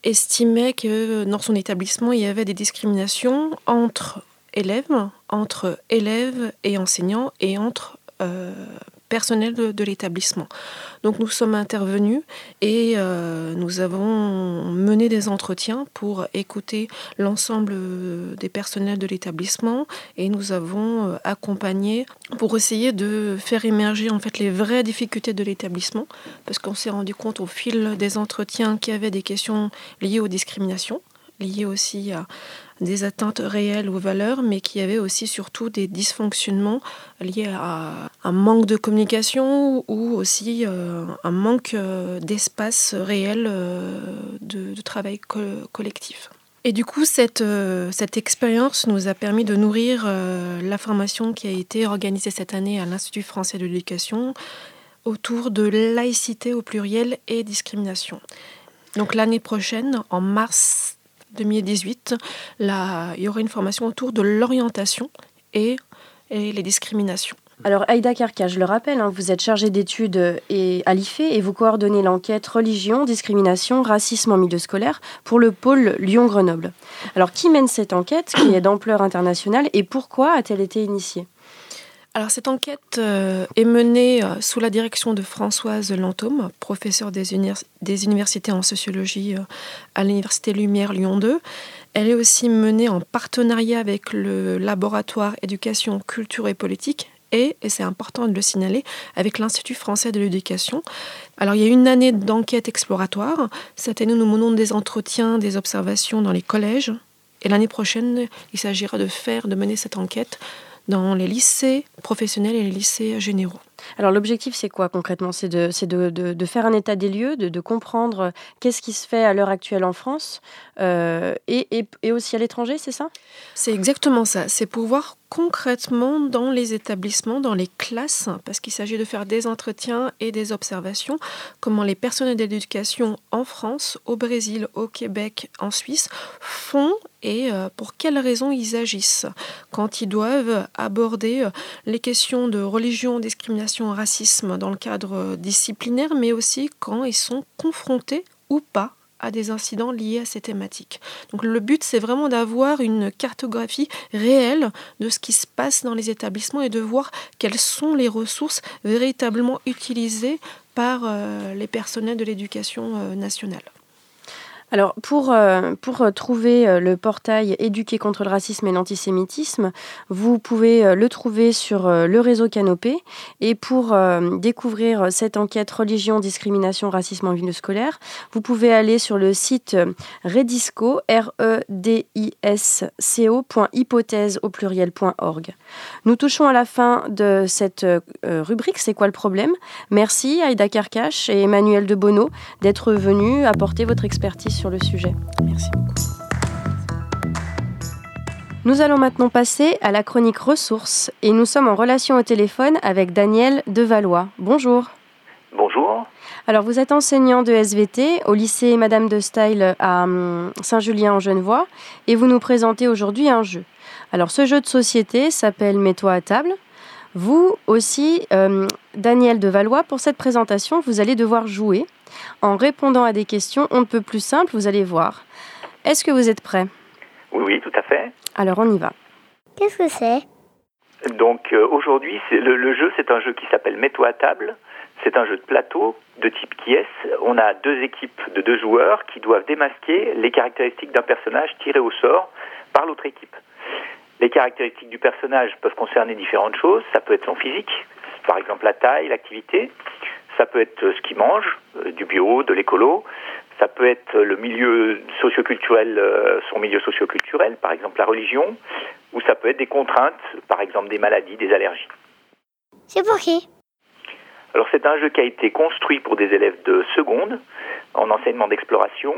estimait que dans son établissement, il y avait des discriminations entre élèves, entre élèves et enseignants et entre euh, personnel de, l'établissement. Donc nous sommes intervenus et euh, nous avons mené des entretiens pour écouter l'ensemble des personnels de l'établissement et nous avons euh, accompagné pour essayer de faire émerger en fait les vraies difficultés de l'établissement parce qu'on s'est rendu compte au fil des entretiens qu'il y avait des questions liées aux discriminations liées aussi à, des atteintes réelles aux valeurs, mais qui avait aussi surtout des dysfonctionnements liés à un manque de communication ou aussi euh, un manque euh, d'espace réel euh, de, travail collectif. Et du coup, cette, cette expérience nous a permis de nourrir la formation qui a été organisée cette année à l'Institut français de l'éducation autour de laïcité au pluriel et discrimination. Donc l'année prochaine, en mars 2018, là, il y aura une formation autour de l'orientation et, les discriminations. Alors Aïda Karka, je le rappelle, hein, vous êtes chargée d'études à l'IFE et vous coordonnez l'enquête religion, discrimination, racisme en milieu scolaire pour le pôle Lyon-Grenoble. Alors qui mène cette enquête qui est d'ampleur internationale et pourquoi a-t-elle été initiée? Alors cette enquête euh, est menée euh, sous la direction de Françoise Lantôme, professeure des, universités en sociologie euh, à l'Université Lumière Lyon 2. Elle est aussi menée en partenariat avec le laboratoire éducation, culture et politique et, et c'est important de le signaler, avec l'Institut français de l'éducation. Alors il y a une année d'enquête exploratoire. Cette année, nous menons des entretiens, des observations dans les collèges. Et l'année prochaine, il s'agira de faire, de mener cette enquête dans les lycées professionnels et les lycées généraux. Alors l'objectif, c'est quoi concrètement? C'est de, de, de, faire un état des lieux, de, comprendre euh, qu'est-ce qui se fait à l'heure actuelle en France euh, et, et, et, aussi à l'étranger, c'est ça? C'est exactement ça. C'est pour voir concrètement dans les établissements, dans les classes, parce qu'il s'agit de faire des entretiens et des observations, comment les personnels d'éducation en France, au Brésil, au Québec, en Suisse font et euh, pour quelles raisons ils agissent. Quand ils doivent aborder les questions de religion, discrimination, racisme dans le cadre disciplinaire, mais aussi quand ils sont confrontés ou pas à des incidents liés à ces thématiques. Donc le but, c'est vraiment d'avoir une cartographie réelle de ce qui se passe dans les établissements et de voir quelles sont les ressources véritablement utilisées par euh, les personnels de l'éducation euh, nationale. Alors, pour, euh, euh, trouver euh, le portail Éduquer contre le racisme et l'antisémitisme, vous pouvez le trouver sur le réseau Canopé. Et pour découvrir cette enquête religion, discrimination, racisme en milieu scolaire, vous pouvez aller sur le site redisco, r e d i s c .hypothèse au pluriel.org. Nous touchons à la fin de cette rubrique C'est quoi le problème? Merci Aïda Karkash et Emmanuel de Bono d'être venus apporter votre expertise sur le sujet. Merci beaucoup. Nous allons maintenant passer à la chronique ressources et nous sommes en relation au téléphone avec Daniel Devalois. Bonjour. Bonjour. Alors vous êtes enseignant de SVT au lycée Madame de Style à hum, Saint-Julien en Genevois et vous nous présentez aujourd'hui un jeu. Alors ce jeu de société s'appelle Mets-toi à table. Vous aussi, hum, Daniel Devalois, pour cette présentation, vous allez devoir jouer en répondant à des questions on ne peut plus simples, vous allez voir. Est-ce que vous êtes prêt Oui, oui, tout à fait. Alors on y va. Qu'est-ce que c'est? Donc euh, aujourd'hui, le, le, jeu, c'est un jeu qui s'appelle Mets-toi à table. C'est un jeu de plateau de type qui est. On a deux équipes de deux joueurs qui doivent démasquer les caractéristiques d'un personnage tiré au sort par l'autre équipe. Les caractéristiques du personnage peuvent concerner différentes choses. Ça peut être son physique, par exemple la taille, l'activité. Ça peut être ce qu'il mange, euh, du bio, de l'écolo. Ça peut être le milieu socioculturel, euh, son milieu socioculturel, par exemple la religion, ou ça peut être des contraintes, par exemple des maladies, des allergies. C'est pour qui? Alors c'est un jeu qui a été construit pour des élèves de seconde, en enseignement d'exploration.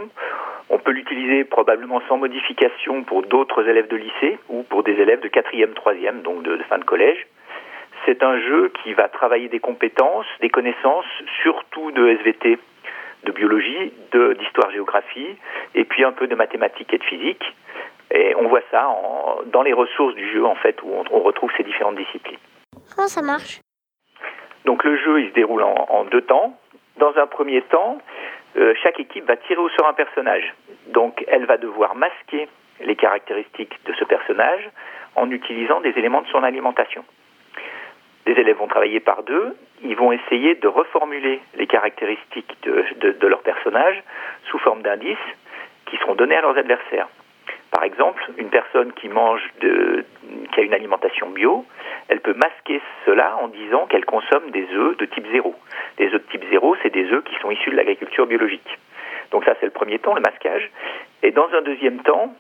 On peut l'utiliser probablement sans modification pour d'autres élèves de lycée ou pour des élèves de quatrième, troisième, donc de, de fin de collège. C'est un jeu qui va travailler des compétences, des connaissances, surtout de SVT, de biologie, d'histoire-géographie, et puis un peu de mathématiques et de physique. Et on voit ça en, dans les ressources du jeu, en fait, où on, on, retrouve ces différentes disciplines. Comment ça marche? Donc le jeu, il se déroule en, en deux temps. Dans un premier temps, euh, chaque équipe va tirer au sort un personnage. Donc elle va devoir masquer les caractéristiques de ce personnage en utilisant des éléments de son alimentation. Les élèves vont travailler par deux, ils vont essayer de reformuler les caractéristiques de, leur personnage sous forme d'indices qui seront donnés à leurs adversaires. Par exemple, une personne qui mange de, qui a une alimentation bio, elle peut masquer cela en disant qu'elle consomme des œufs de type 0. Les œufs de type 0, c'est des œufs qui sont issus de l'agriculture biologique. Donc ça, c'est le premier temps, le masquage. Et dans un deuxième temps,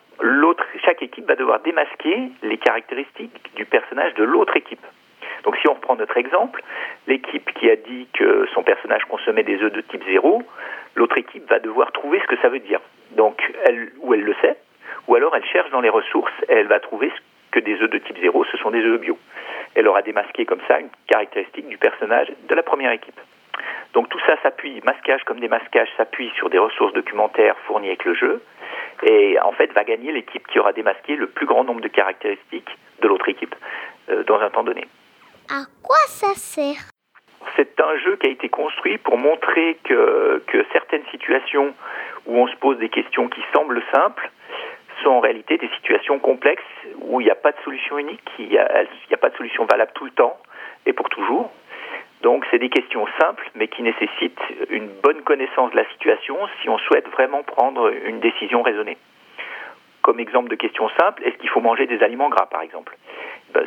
chaque équipe va devoir démasquer les caractéristiques du personnage de l'autre équipe. Donc si on reprend notre exemple, l'équipe qui a dit que son personnage consommait des œufs de type 0, l'autre équipe va devoir trouver ce que ça veut dire. Donc elle, ou elle le sait, ou alors elle cherche dans les ressources et elle va trouver que des œufs de type 0, ce sont des œufs bio. Elle aura démasqué comme ça une caractéristique du personnage de la première équipe. Donc tout ça s'appuie, masquage comme démasquage s'appuie sur des ressources documentaires fournies avec le jeu, et en fait va gagner l'équipe qui aura démasqué le plus grand nombre de caractéristiques de l'autre équipe euh, dans un temps donné. À quoi ça sert C'est un jeu qui a été construit pour montrer que, que certaines situations où on se pose des questions qui semblent simples sont en réalité des situations complexes où il n'y a pas de solution unique, il n'y a, a, pas de solution valable tout le temps et pour toujours. Donc c'est des questions simples mais qui nécessitent une bonne connaissance de la situation si on souhaite vraiment prendre une décision raisonnée. Comme exemple de question simple, est-ce qu'il faut manger des aliments gras par exemple?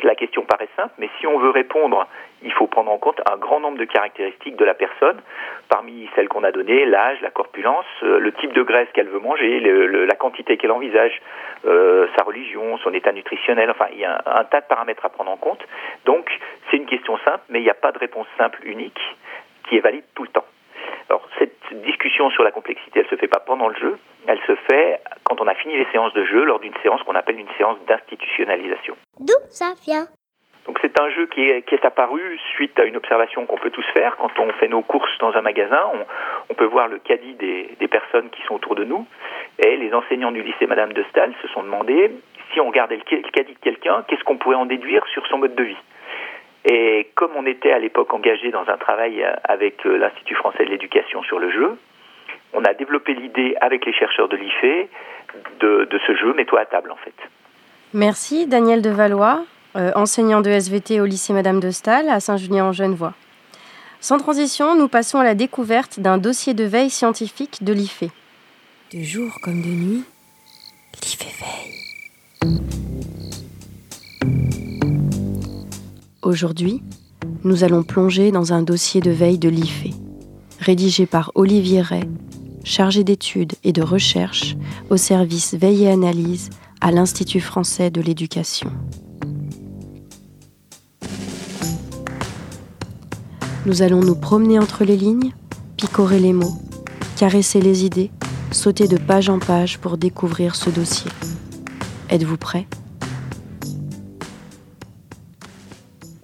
La question paraît simple, mais si on veut répondre, il faut prendre en compte un grand nombre de caractéristiques de la personne, parmi celles qu'on a données, l'âge, la corpulence, le type de graisse qu'elle veut manger, la quantité qu'elle envisage, euh, sa religion, son état nutritionnel, enfin il y a un, un, tas de paramètres à prendre en compte. Donc c'est une question simple, mais il n'y a pas de réponse simple unique qui est valide tout le temps. Alors cette discussion sur la complexité, elle se fait pas pendant le jeu, elle se fait quand on a fini les séances de jeu lors d'une séance qu'on appelle une séance d'institutionnalisation. D'où ça vient? Donc c'est un jeu qui est, qui est, apparu suite à une observation qu'on peut tous faire. Quand on fait nos courses dans un magasin, on, on peut voir le caddie des, des, personnes qui sont autour de nous. Et les enseignants du lycée Madame de Stahl se sont demandé si on regardait le caddie de quelqu'un, qu'est-ce qu'on pourrait en déduire sur son mode de vie? Et comme on était à l'époque engagé dans un travail avec l'Institut français sur le jeu, on a développé l'idée avec les chercheurs de l'IFE de, de, ce jeu Mets-toi à table en fait. Merci Daniel Devalois, euh, enseignant de SVT au lycée Madame de Stahl à Saint-Julien-en-Genevois. Sans transition, nous passons à la découverte d'un dossier de veille scientifique de l'IFE. De jour comme de nuit, l'IFE veille. Aujourd'hui, nous allons plonger dans un dossier de veille de l'IFE, rédigé par Olivier Ray, chargé d'études et de recherche au service veille et analyse à l'Institut français de l'éducation. Nous allons nous promener entre les lignes, picorer les mots, caresser les idées, sauter de page en page pour découvrir ce dossier. Êtes-vous prêts?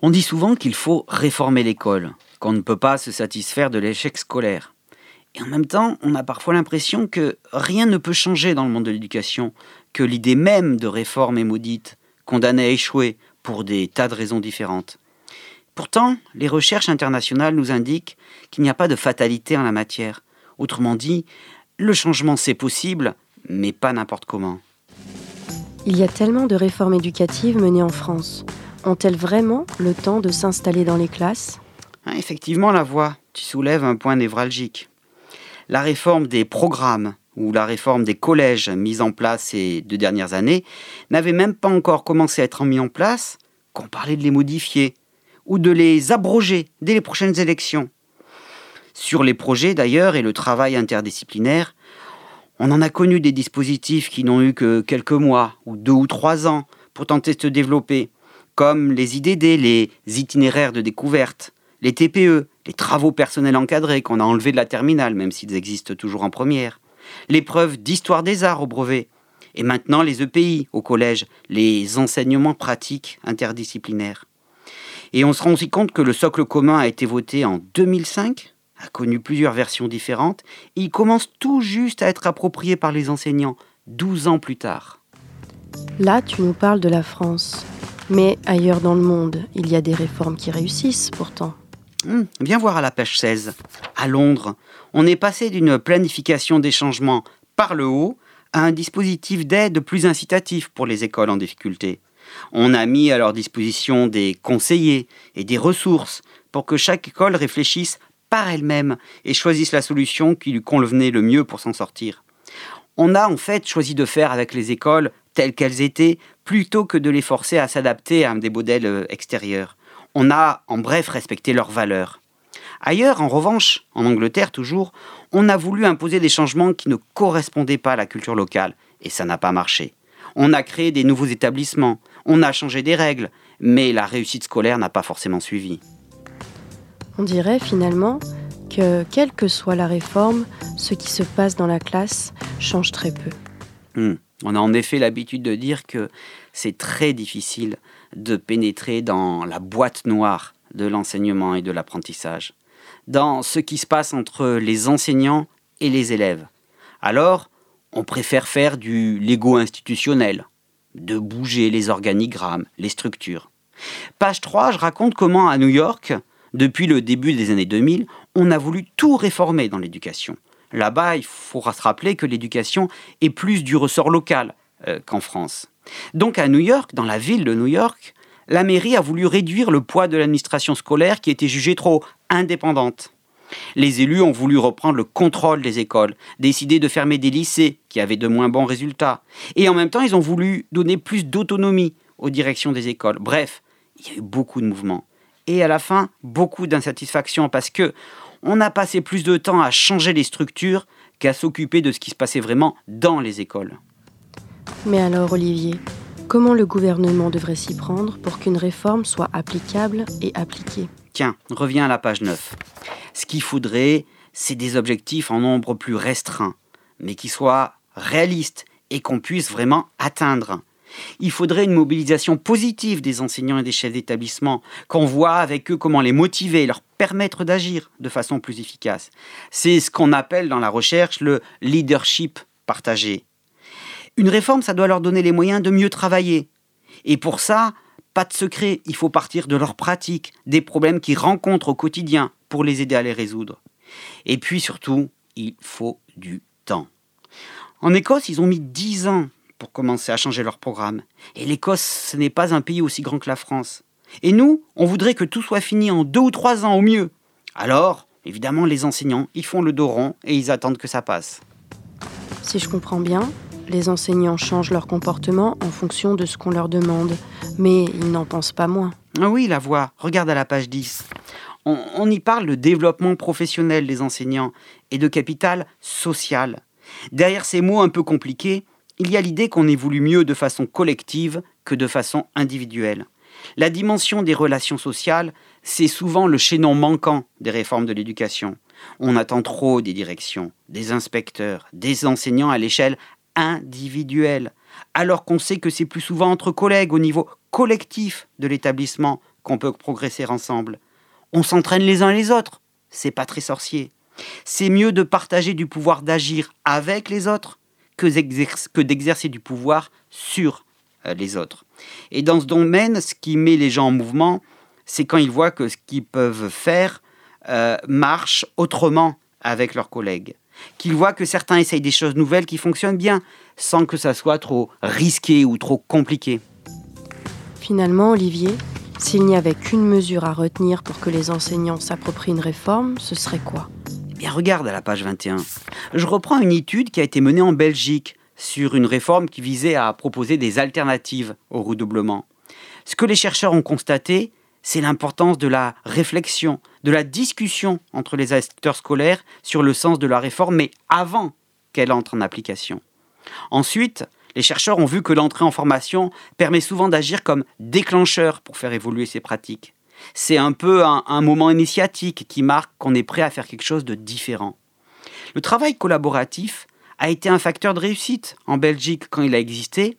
On dit souvent qu'il faut réformer l'école, qu'on ne peut pas se satisfaire de l'échec scolaire. Et en même temps, on a parfois l'impression que rien ne peut changer dans le monde de l'éducation, que l'idée même de réforme est maudite, condamnée à échouer pour des tas de raisons différentes. Pourtant, les recherches internationales nous indiquent qu'il n'y a pas de fatalité en la matière. Autrement dit, le changement c'est possible, mais pas n'importe comment. Il y a tellement de réformes éducatives menées en France. ont-elles vraiment le temps de s'installer dans les classes? Ah, Effectivement, la voix, tu soulèves un point névralgique. La réforme des programmes ou la réforme des collèges mise en place ces deux dernières années n'avait même pas encore commencé à être mis en place qu'on parlait de les modifier ou de les abroger dès les prochaines élections. Sur les projets d'ailleurs et le travail interdisciplinaire, on en a connu des dispositifs qui n'ont eu que quelques mois ou deux ou trois ans pour tenter de se développer, comme les IDD, les itinéraires de découverte, les TPE, les travaux personnels encadrés qu'on a enlevés de la terminale, même s'ils existent toujours en première, l'épreuve d'histoire des arts au brevet, et maintenant les EPI au collège, les enseignements pratiques interdisciplinaires. Et on se rend aussi compte que le socle commun a été voté en 2005, a connu plusieurs versions différentes, et il commence tout juste à être approprié par les enseignants, 12 ans plus tard. Là, tu nous parles de la France. Mais ailleurs dans le monde, il y a des réformes qui réussissent pourtant. Hum, viens voir à la page 16. À Londres, on est passé d'une planification des changements par le haut à un dispositif d'aide plus incitatif pour les écoles en difficulté. On a mis à leur disposition des conseillers et des ressources pour que chaque école réfléchisse par elle-même et choisisse la solution qui lui convenait le mieux pour s'en sortir. On a en fait choisi de faire avec les écoles telles qu'elles étaient plutôt que de les forcer à s'adapter à des modèles euh, extérieurs. On a en bref respecté leurs valeurs. Ailleurs, en revanche, en Angleterre toujours, on a voulu imposer des changements qui ne correspondaient pas à la culture locale, et ça n'a pas marché. On a créé des nouveaux établissements, on a changé des règles, mais la réussite scolaire n'a pas forcément suivi. On dirait finalement que, quelle que soit la réforme, ce qui se passe dans la classe change très peu. Hmm. On a en effet l'habitude de dire que c'est très difficile de pénétrer dans la boîte noire de l'enseignement et de l'apprentissage, dans ce qui se passe entre les enseignants et les élèves. Alors, on préfère faire du Lego institutionnel, de bouger les organigrammes, les structures. Page 3, je raconte comment à New York, depuis le début des années 2000, on a voulu tout réformer dans l'éducation. Là-bas, il faudra se rappeler que l'éducation est plus du ressort local euh, qu'en France. Donc à New York, dans la ville de New York, la mairie a voulu réduire le poids de l'administration scolaire qui était jugée trop indépendante. Les élus ont voulu reprendre le contrôle des écoles, décider de fermer des lycées qui avaient de moins bons résultats. Et en même temps, ils ont voulu donner plus d'autonomie aux directions des écoles. Bref, il y a eu beaucoup de mouvements. Et à la fin, beaucoup d'insatisfaction parce que on a passé plus de temps à changer les structures qu'à s'occuper de ce qui se passait vraiment dans les écoles. Mais alors, Olivier, comment le gouvernement devrait s'y prendre pour qu'une réforme soit applicable et appliquée? Tiens, reviens à la page 9. Ce qu'il faudrait, c'est des objectifs en nombre plus restreint, mais qui soient réalistes et qu'on puisse vraiment atteindre. Il faudrait une mobilisation positive des enseignants et des chefs d'établissement, qu'on voit avec eux comment les motiver, leur permettre d'agir de façon plus efficace. C'est ce qu'on appelle dans la recherche le leadership partagé. Une réforme, ça doit leur donner les moyens de mieux travailler. Et pour ça, pas de secret, il faut partir de leurs pratiques, des problèmes qu'ils rencontrent au quotidien pour les aider à les résoudre. Et puis surtout, il faut du temps. En Écosse, ils ont mis dix ans pour commencer à changer leur programme. Et l'Écosse, ce n'est pas un pays aussi grand que la France. Et nous, on voudrait que tout soit fini en deux ou trois ans au mieux. Alors, évidemment, les enseignants, ils font le dos rond et ils attendent que ça passe. Si je comprends bien, les enseignants changent leur comportement en fonction de ce qu'on leur demande, mais ils n'en pensent pas moins. Ah oui, la voix, regarde à la page 10. On, on y parle de développement professionnel des enseignants et de capital social. Derrière ces mots un peu compliqués, il y a l'idée qu'on évolue mieux de façon collective que de façon individuelle. La dimension des relations sociales, c'est souvent le chaînon manquant des réformes de l'éducation. On attend trop des directions, des inspecteurs, des enseignants à l'échelle individuelle, alors qu'on sait que c'est plus souvent entre collègues au niveau collectif de l'établissement qu'on peut progresser ensemble. On s'entraîne les uns les autres, c'est pas très sorcier. C'est mieux de partager du pouvoir d'agir avec les autres que d'exercer du pouvoir sur euh, les autres. Et dans ce domaine, ce qui met les gens en mouvement, c'est quand ils voient que ce qu'ils peuvent faire euh, marche autrement avec leurs collègues. Qu'ils voient que certains essayent des choses nouvelles qui fonctionnent bien, sans que ça soit trop risqué ou trop compliqué. Finalement, Olivier, S'il n'y avait qu'une mesure à retenir pour que les enseignants s'approprient une réforme, ce serait quoi? Eh bien, regarde à la page 21. Je reprends une étude qui a été menée en Belgique sur une réforme qui visait à proposer des alternatives au redoublement. Ce que les chercheurs ont constaté, c'est l'importance de la réflexion, de la discussion entre les acteurs scolaires sur le sens de la réforme, mais avant qu'elle entre en application. Ensuite, les chercheurs ont vu que l'entrée en formation permet souvent d'agir comme déclencheur pour faire évoluer ces pratiques. C'est un peu un, moment initiatique qui marque qu'on est prêt à faire quelque chose de différent. Le travail collaboratif a été un facteur de réussite en Belgique quand il a existé,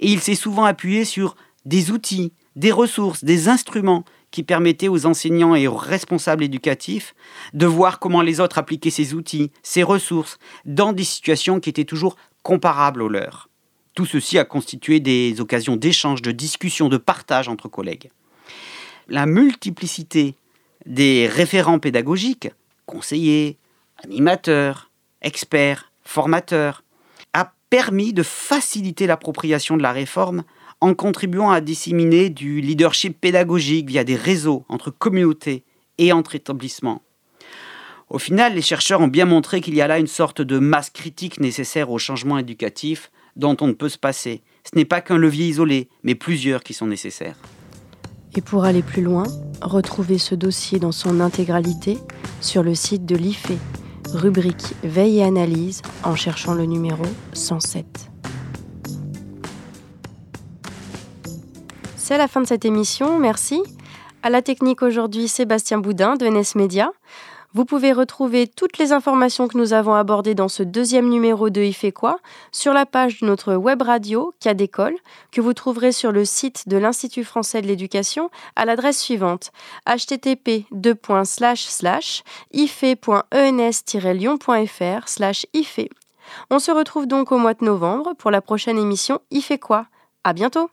et il s'est souvent appuyé sur des outils, des ressources, des instruments qui permettaient aux enseignants et aux responsables éducatifs de voir comment les autres appliquaient ces outils, ces ressources, dans des situations qui étaient toujours comparables aux leurs. Tout ceci a constitué des occasions d'échange, de discussion, de partage entre collègues. La multiplicité des référents pédagogiques, conseillers, animateurs, experts, formateurs, a permis de faciliter l'appropriation de la réforme en contribuant à disséminer du leadership pédagogique via des réseaux entre communautés et entre établissements. Au final, les chercheurs ont bien montré qu'il y a là une sorte de masse critique nécessaire au changement éducatif dont on ne peut se passer. Ce n'est pas qu'un levier isolé, mais plusieurs qui sont nécessaires. Et pour aller plus loin, retrouvez ce dossier dans son intégralité sur le site de l'IFE, rubrique Veille et analyse, en cherchant le numéro 107. C'est la fin de cette émission, merci. À la technique aujourd'hui, Sébastien Boudin de NS Média. Vous pouvez retrouver toutes les informations que nous avons abordées dans ce deuxième numéro de Il fait quoi sur la page de notre web radio Cas d'école que vous trouverez sur le site de l'Institut français de l'éducation à l'adresse suivante http ife.ens-lyon.fr ife. On se retrouve donc au mois de novembre pour la prochaine émission Il fait quoi? À bientôt